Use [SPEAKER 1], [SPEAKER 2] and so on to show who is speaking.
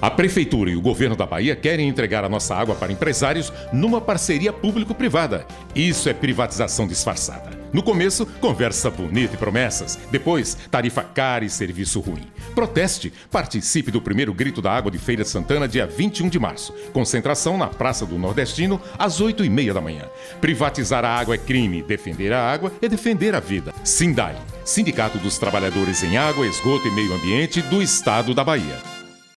[SPEAKER 1] A Prefeitura e o governo da Bahia querem entregar a nossa água para empresários numa parceria público-privada. Isso é privatização disfarçada. No começo, conversa bonita e promessas. Depois, tarifa cara e serviço ruim. Proteste. Participe do primeiro Grito da Água de Feira Santana, dia 21 de março. Concentração na Praça do Nordestino, às 8 e meia da manhã. Privatizar a água é crime. Defender a água é defender a vida. Sindai. Sindicato dos Trabalhadores em Água, Esgoto e Meio Ambiente do Estado da Bahia.